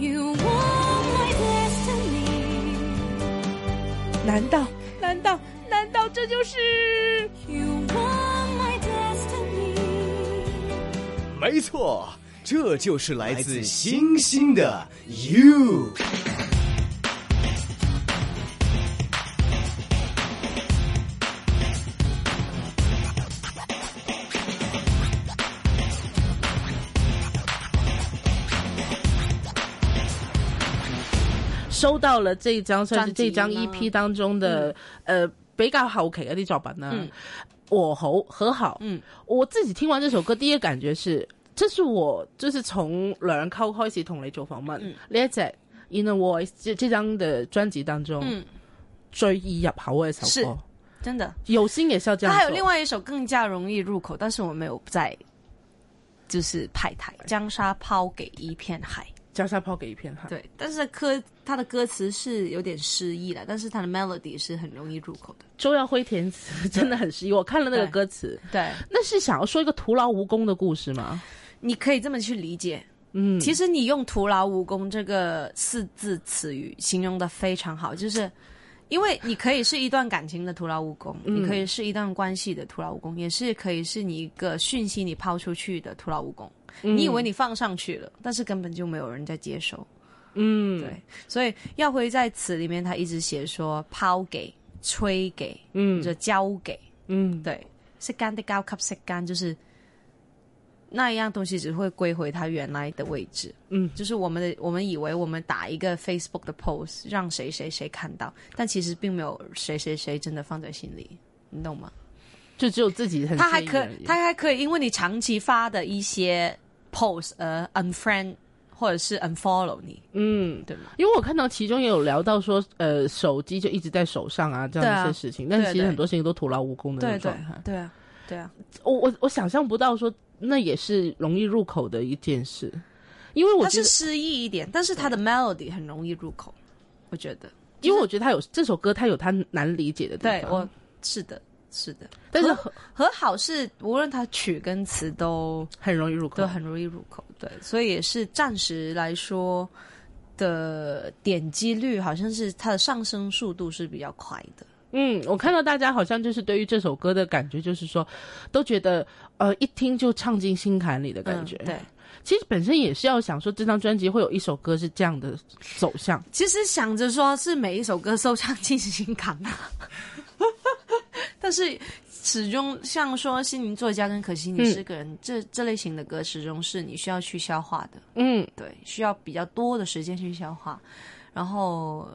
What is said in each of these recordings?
you were my destiny。难道？难道？难道这就是？You were my destiny。没错，这就是来自星星的 you。收到了这张算是这张 EP 当中的呃比较好奇的啲作品啦。我好和好，嗯，我自己听完这首歌第一个感觉是，这是我就是从两靠开始同你做访问，咧只 In a Voice 这这张的专辑当中最易入口嘅一首歌，是真的。有心也是这样，还有另外一首更加容易入口，但是我没有在就是派台。将沙抛给一片海。加裟抛给一片海。对，但是歌他的歌词是有点诗意了，但是他的 melody 是很容易入口的。周耀辉填词真的很诗意，我看了那个歌词。对，那是想要说一个徒劳无功的故事吗？你可以这么去理解。嗯，其实你用“徒劳无功”这个四字词语形容的非常好，就是因为你可以是一段感情的徒劳无功，你可以是一段关系的徒劳无功，也是可以是你一个讯息你抛出去的徒劳无功。你以为你放上去了，但是根本就没有人在接收。嗯，对，所以耀辉在词里面他一直写说抛给、吹给、嗯，就交给。嗯，对，是干的高 o 是干，就是那一样东西只会归回它原来的位置。嗯，就是我们的，我们以为我们打一个 Facebook 的 post 让谁谁谁看到，但其实并没有谁谁谁真的放在心里，你懂吗？就只有自己很。他还可以，他还可以，因为你长期发的一些 post，呃，unfriend 或者是 unfollow 你。嗯，对。吗？因为我看到其中也有聊到说，呃，手机就一直在手上啊，这样一些事情。啊。但其实很多事情都徒劳无功的那种状态。对啊，对啊。我我我想象不到说，那也是容易入口的一件事，因为我是失意一点，但是他的 melody 很容易入口，我觉得，因为我觉得他有这首歌，他有他难理解的地方。对，我是的。是的，但是和和好是无论它曲跟词都很容易入口，都很容易入口，对，所以也是暂时来说的点击率，好像是它的上升速度是比较快的。嗯，我看到大家好像就是对于这首歌的感觉，就是说都觉得呃一听就唱进心坎里的感觉。对，其实本身也是要想说这张专辑会有一首歌是这样的走向，其实想着说是每一首歌收唱进心坎啊。但是始终像说心灵作家跟可惜你是个人这这类型的歌，始终是你需要去消化的。嗯，对，需要比较多的时间去消化。然后，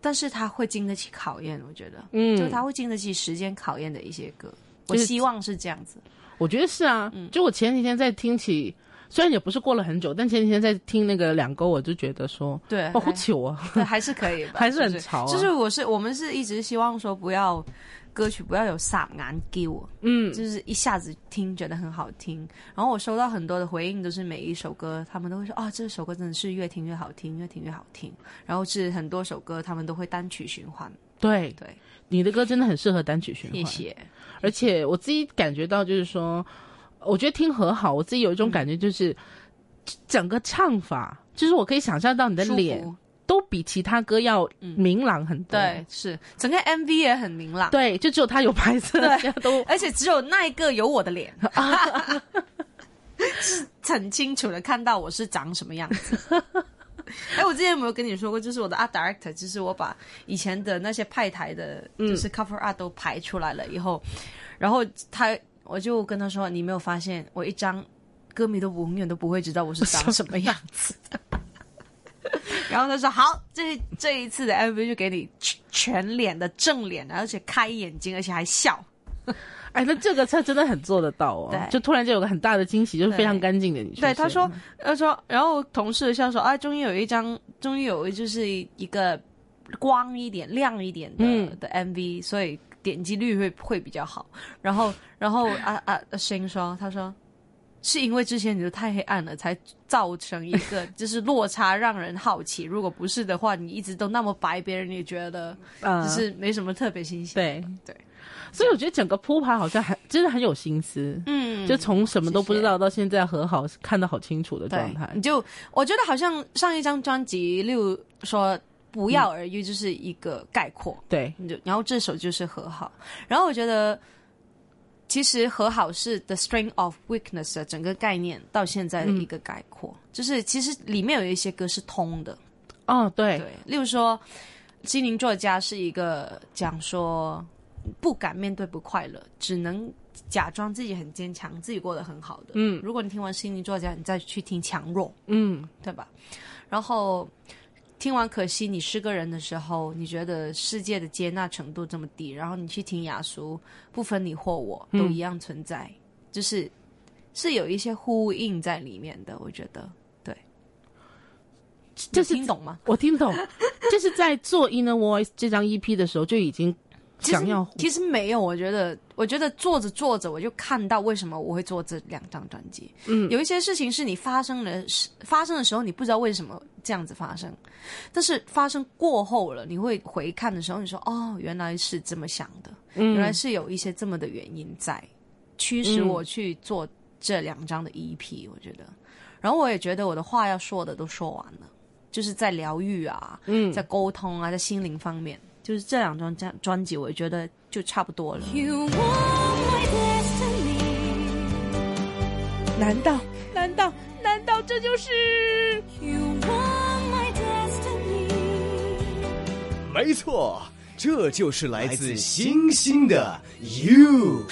但是他会经得起考验，我觉得，嗯，就他会经得起时间考验的一些歌，我希望是这样子。我觉得是啊，就我前几天在听起。虽然也不是过了很久，但前几天在听那个两沟，我就觉得说，对，好糗啊，对，还是可以，还是很潮。就是我是我们是一直希望说不要歌曲不要有上难给我，嗯，就是一下子听觉得很好听。然后我收到很多的回应，都是每一首歌他们都会说，啊，这首歌真的是越听越好听，越听越好听。然后是很多首歌他们都会单曲循环。对对，你的歌真的很适合单曲循环。谢谢。而且我自己感觉到就是说。我觉得听和好，我自己有一种感觉，就是整个唱法，就是我可以想象到你的脸都比其他歌要明朗很多。对，是整个 MV 也很明朗。对，就只有他有白色，都，而且只有那一个有我的脸，是很清楚的看到我是长什么样子。哎，我之前有没有跟你说过，就是我的 art director，就是我把以前的那些派台的，就是 cover art 都排出来了以后，然后他。我就跟他说：“你没有发现，我一张歌迷都永远都不会知道我是长什么样子。”然后他说：“好，这这一次的 MV 就给你全脸的正脸，而且开眼睛，而且还笑。”哎，那这个车真的很做得到哦！就突然间有个很大的惊喜，就是非常干净的你。对，他说，他说，然后同事笑说：“啊，终于有一张，终于有就是一个光一点、亮一点的的 MV。”所以。点击率会会比较好，然后然后啊啊，声音说，他说是因为之前你都太黑暗了，才造成一个就是落差，让人好奇。如果不是的话，你一直都那么白，别人也觉得就是没什么特别新鲜。对对，所以我觉得整个铺排好像还真的很有心思。嗯，就从什么都不知道到现在和好看得好清楚的状态，就我觉得好像上一张专辑六说。不药而愈就是一个概括，对，就然后这首就是和好，然后我觉得其实和好是《The Strength of Weakness》的整个概念到现在的一个概括，就是其实里面有一些歌是通的，哦，对，例如说《心灵作家》是一个讲说不敢面对不快乐，只能假装自己很坚强，自己过得很好的，嗯，如果你听完《心灵作家》，你再去听《强弱》，嗯，对吧？然后。听完《可惜你是个人》的时候，你觉得世界的接纳程度这么低，然后你去听雅俗，不分你或我都一样存在，就是是有一些呼应在里面的，我觉得对。是听懂吗？我听懂。就是在做《Inner Voice》这张 EP 的时候，就已经。其实其实没有，我觉得，我觉得做着做着，我就看到为什么我会做这两张专辑。嗯，有一些事情是你发生了，发生的时候你不知道为什么这样子发生，但是发生过后了，你会回看的时候，你说：“哦，原来是这么想的，原来是有一些这么的原因在驱使我去做这两张的 EP。”我觉得，然后我也觉得我的话要说的都说完了，就是在疗愈啊，嗯，在沟通啊，在心灵方面。就是这两张专专辑，我觉得就差不多了。难道难道难道这就是？没错，这就是来自星星的 you。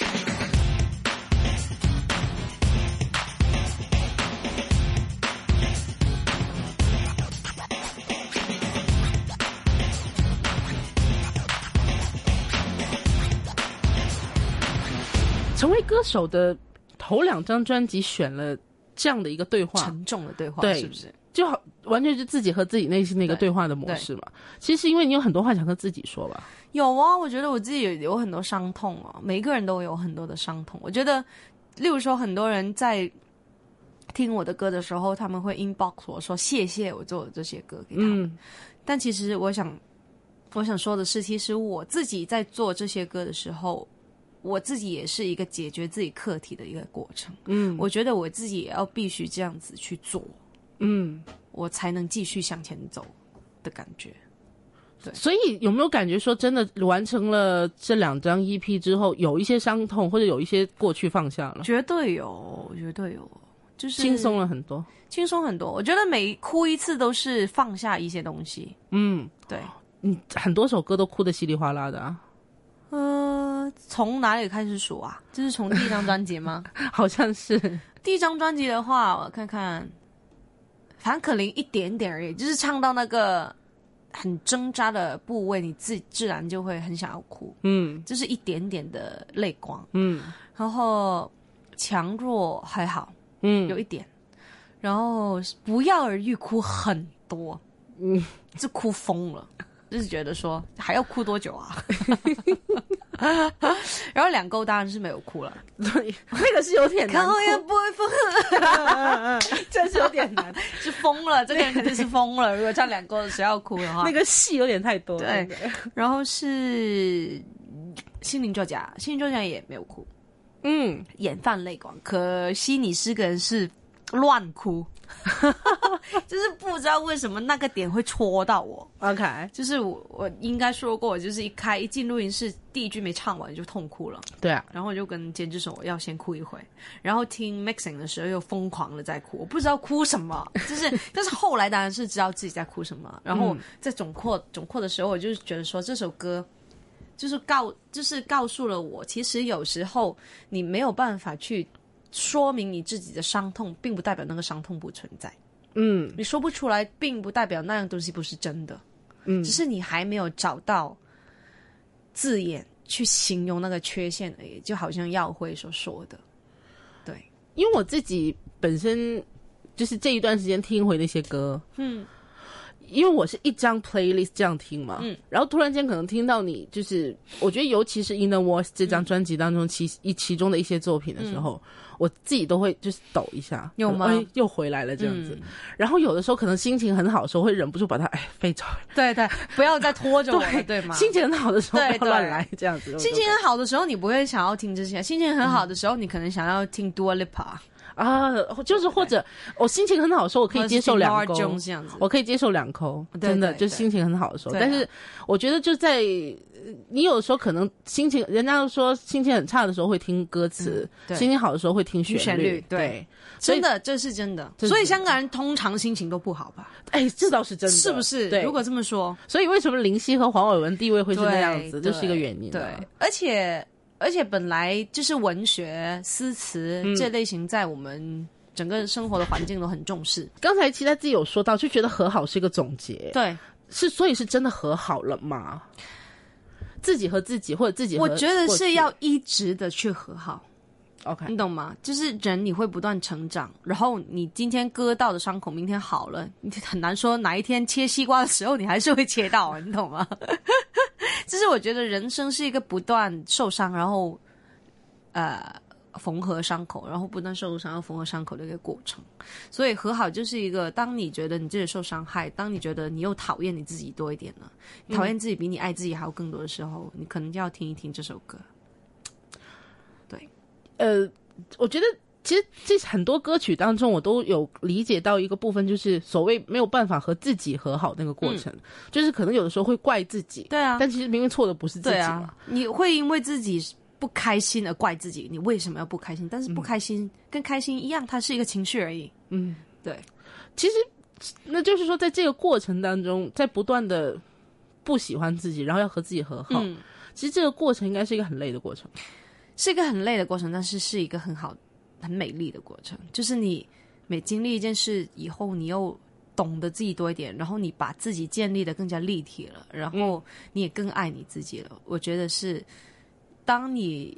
歌手的头两张专辑选了这样的一个对话，沉重的对话，对，是不是就好？完全是自己和自己内心的一个对话的模式嘛？其实因为你有很多话想跟自己说吧。有啊，我觉得我自己有很多伤痛啊。每个人都有很多的伤痛。我觉得，例如说，很多人在听我的歌的时候，他们会 inbox 我说谢谢我做的这些歌给他们。但其实我想，我想说的是，其实我自己在做这些歌的时候。我自己也是一个解决自己课题的一个过程，嗯，我觉得我自己也要必须这样子去做，嗯，我才能继续向前走的感觉。对，所以有没有感觉说，真的完成了这两张 EP 之后，有一些伤痛，或者有一些过去放下了？绝对有，绝对有，就是轻松了很多，轻松很多。我觉得每哭一次都是放下一些东西，嗯，对，你很多首歌都哭得稀里哗啦的。从哪里开始数啊？这是从第一张专辑吗？好像是第一张专辑的话，我看看，正可林一点点而已，就是唱到那个很挣扎的部位，你自自然就会很想要哭，嗯，就是一点点的泪光，嗯，然后强弱还好，嗯，有一点，然后不要而欲哭很多，嗯，就哭疯了。就是觉得说还要哭多久啊？然后两勾当然是没有哭了，对，那个是有点，看我也不会疯，真 是有点难，是疯了。这个人肯定是疯了。如果唱两沟谁要哭的话，那个戏有点太多了。然后是心灵作家，心灵作家也没有哭，嗯，眼泛泪光。可惜你是个人是。乱哭，就是不知道为什么那个点会戳到我。OK，就是我我应该说过，我就是一开一进录音室，第一句没唱完就痛哭了。对啊，然后我就跟监制说我要先哭一回，然后听 mixing 的时候又疯狂的在哭，我不知道哭什么，就是 但是后来当然是知道自己在哭什么。然后在总括总括的时候，我就觉得说这首歌就是告就是告诉了我，其实有时候你没有办法去。说明你自己的伤痛，并不代表那个伤痛不存在。嗯，你说不出来，并不代表那样东西不是真的。嗯，只是你还没有找到字眼去形容那个缺陷而已。就好像耀辉所说的，对，因为我自己本身就是这一段时间听回那些歌，嗯。因为我是一张 playlist 这样听嘛，嗯，然后突然间可能听到你，就是我觉得尤其是 In the w o i c e 这张专辑当中其一其中的一些作品的时候，我自己都会就是抖一下，有吗？又回来了这样子，然后有的时候可能心情很好的时候会忍不住把它哎飞走，对对，不要再拖着我，对吗？心情很好的时候不要乱来这样子，心情很好的时候你不会想要听这些，心情很好的时候你可能想要听多丽帕。啊，就是或者我心情很好时候，我可以接受两口，我可以接受两口，真的就心情很好的时候。但是我觉得就在你有时候可能心情，人家说心情很差的时候会听歌词，心情好的时候会听旋律，对，真的这是真的。所以香港人通常心情都不好吧？哎，这倒是真，的，是不是？如果这么说，所以为什么林夕和黄伟文地位会是那样子，这是一个原因。对，而且。而且本来就是文学、诗词这类型，在我们整个生活的环境都很重视。刚才其他自己有说到，就觉得和好是一个总结，对，是所以是真的和好了吗？自己和自己，或者自己，我觉得是要一直的去和好。OK，你懂吗？就是人你会不断成长，然后你今天割到的伤口，明天好了，你很难说哪一天切西瓜的时候你还是会切到。你懂吗？就 是我觉得人生是一个不断受伤，然后呃缝合伤口，然后不断受伤，然后缝合伤口的一个过程。所以和好就是一个，当你觉得你自己受伤害，当你觉得你又讨厌你自己多一点了，讨厌自己比你爱自己还要更多的时候，你可能就要听一听这首歌。呃，我觉得其实这很多歌曲当中，我都有理解到一个部分，就是所谓没有办法和自己和好那个过程，就是可能有的时候会怪自己，对啊，但其实明明错的不是自己嘛。你会因为自己不开心而怪自己，你为什么要不开心？但是不开心跟开心一样，它是一个情绪而已。嗯，对。其实那就是说，在这个过程当中，在不断的不喜欢自己，然后要和自己和好，其实这个过程应该是一个很累的过程。是一个很累的过程，但是是一个很好、很美丽的过程。就是你每经历一件事以后，你又懂得自己多一点，然后你把自己建立的更加立体了，然后你也更爱你自己了。我觉得是，当你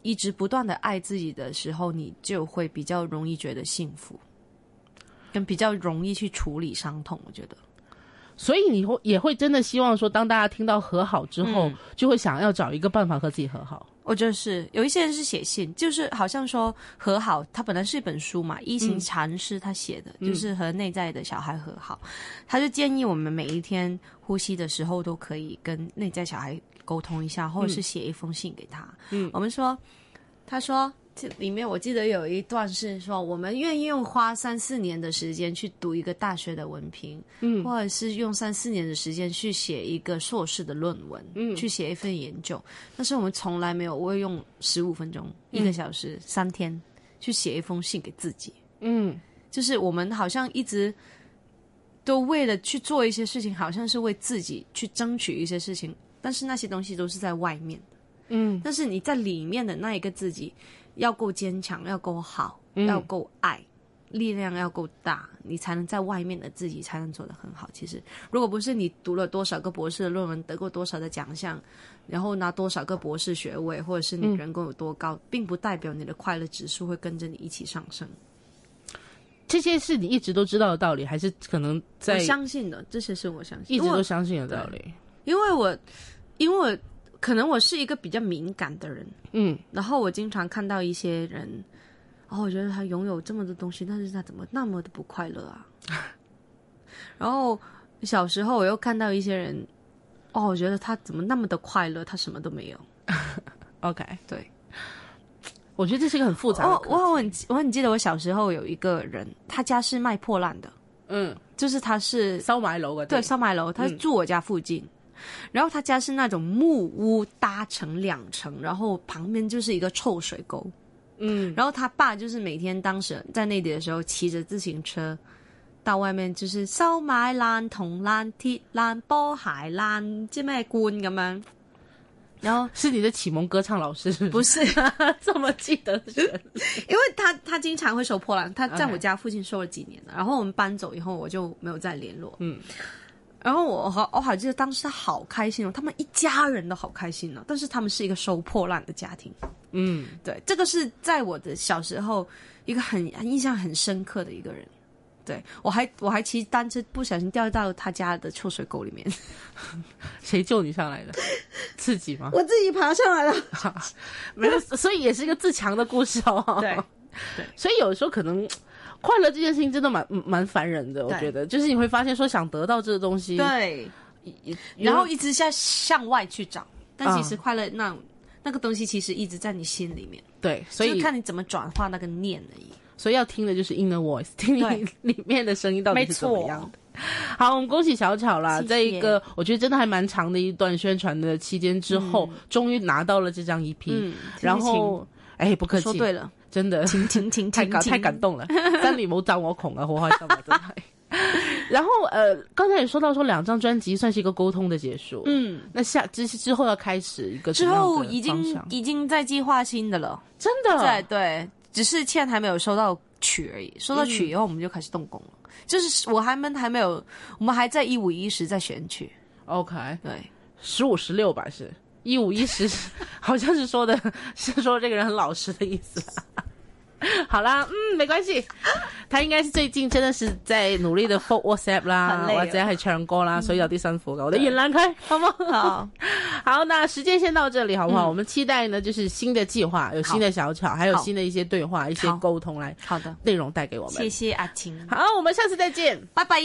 一直不断的爱自己的时候，你就会比较容易觉得幸福，跟比较容易去处理伤痛。我觉得。所以你会也会真的希望说，当大家听到和好之后，就会想要找一个办法和自己和好。我就是有一些人是写信，就是好像说和好，他本来是一本书嘛，《一行禅师》他写的，就是和内在的小孩和好，他就建议我们每一天呼吸的时候都可以跟内在小孩沟通一下，或者是写一封信给他。嗯，我们说，他说。这里面我记得有一段是说，我们愿意用花三四年的时间去读一个大学的文凭，嗯，或者是用三四年的时间去写一个硕士的论文，嗯，去写一份研究。但是我们从来没有会用十五分钟、一个小时、三天去写一封信给自己，嗯，就是我们好像一直都为了去做一些事情，好像是为自己去争取一些事情，但是那些东西都是在外面的，嗯，但是你在里面的那一个自己。要够坚强，要够好，要够爱，力量要够大，你才能在外面的自己才能做得很好。其实，如果不是你读了多少个博士的论文，得过多少的奖项，然后拿多少个博士学位，或者是你人工有多高，并不代表你的快乐指数会跟着你一起上升。这些是你一直都知道的道理，还是可能在？我相信的，这些是我相信，一直都相信的道理。因为我，因为我。可能我是一个比较敏感的人，嗯，然后我经常看到一些人，哦，我觉得他拥有这么多东西，但是他怎么那么的不快乐啊？然后小时候我又看到一些人，哦，我觉得他怎么那么的快乐，他什么都没有。OK，对，我觉得这是一个很复杂。的。我我很我很记得我小时候有一个人，他家是卖破烂的，嗯，就是他是烧埋楼的，对，烧埋楼，他住我家附近。然后他家是那种木屋搭成两层，然后旁边就是一个臭水沟，嗯。然后他爸就是每天当时在那里的时候，骑着自行车到外面就是收买烂铜、烂铁、烂波鞋、烂知咩罐咁样。然后是你的启蒙歌唱老师不是？不 这么记得是，因为他他经常会收破烂，他在我家附近收了几年了。然后我们搬走以后，我就没有再联络。嗯。然后我和我还记得当时他好开心哦，他们一家人都好开心呢。但是他们是一个收破烂的家庭，嗯，对，这个是在我的小时候一个很印象很深刻的一个人。对我还我还骑单车不小心掉到他家的臭水沟里面，谁救你上来的？自己吗？我自己爬上来了。没有，所以也是一个自强的故事哦。对，所以有时候可能。快乐这件事情真的蛮蛮烦人的，我觉得，就是你会发现，说想得到这个东西，对，然后一直向向外去找，但其实快乐那那个东西其实一直在你心里面，对，所以看你怎么转化那个念而已。所以要听的就是 inner voice，听 里面的声音到底是怎么样的。好，我们恭喜小巧啦，在一个我觉得真的还蛮长的一段宣传的期间之后，终于拿到了这张 EP，然后哎，不客气，说对了。真的，太感太感动了，三里谋找我孔啊，好开心啊，真的。然后呃，刚才也说到说两张专辑算是一个沟通的结束，嗯，那下之之后要开始一个之后已经已经在计划新的了，真的在对，只是欠还没有收到曲而已，收到曲以后我们就开始动工了，就是我还们还没有，我们还在一五一十在选曲，OK，对，十五十六吧是。一五一十，好像是说的 是说这个人很老实的意思。好啦，嗯，没关系，他应该是最近真的是在努力的发 WhatsApp 啦，或者系唱歌啦，所以有啲辛苦噶，我哋原谅佢，好冇？好，好，那时间先到这里，好不好？我们期待呢，就是新的计划，有新的小巧，还有新的一些对话，一些沟通来，好的内容带给我们。谢谢阿晴，好，我们下次再见，拜拜。